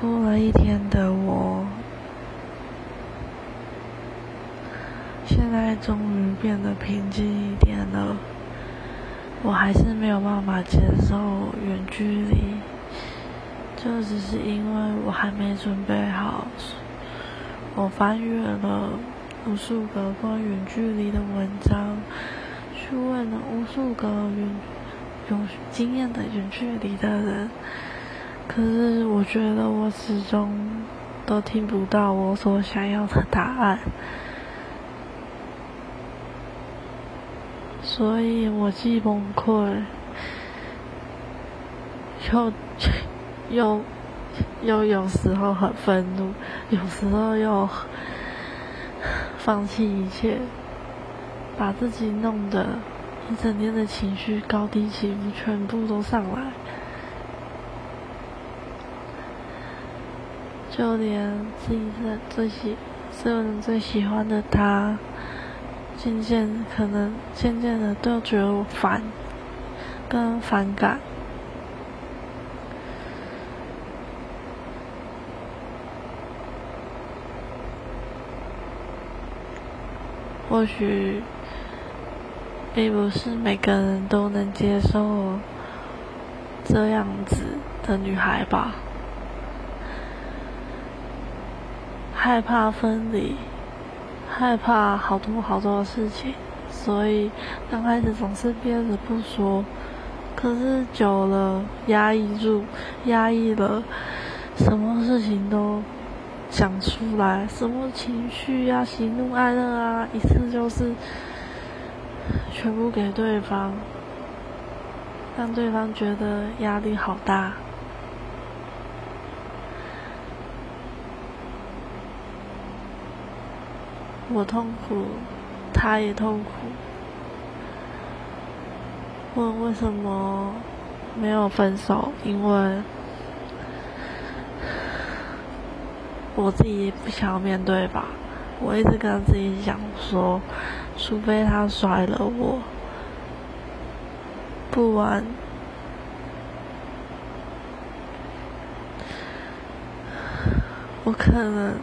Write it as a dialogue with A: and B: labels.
A: 哭了一天的我，现在终于变得平静一点了。我还是没有办法接受远距离，就只是因为我还没准备好。我翻阅了无数个关于远距离的文章，去问了无数个远有经验的远距离的人。可是我觉得我始终都听不到我所想要的答案，所以我既崩溃，又又又有时候很愤怒，有时候又放弃一切，把自己弄得一整天的情绪高低起伏全部都上来。就连自己的最喜、所有人最喜欢的他，渐渐可能渐渐的都觉得我烦，跟反感。或许，并不是每个人都能接受这样子的女孩吧。害怕分离，害怕好多好多的事情，所以刚开始总是憋着不说。可是久了，压抑住，压抑了，什么事情都讲出来，什么情绪呀、喜怒哀乐啊，一次就是全部给对方，让对方觉得压力好大。我痛苦，他也痛苦。问为什么没有分手？因为我自己不想要面对吧。我一直跟自己讲说，除非他甩了我，不然我可能。